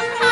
Bye.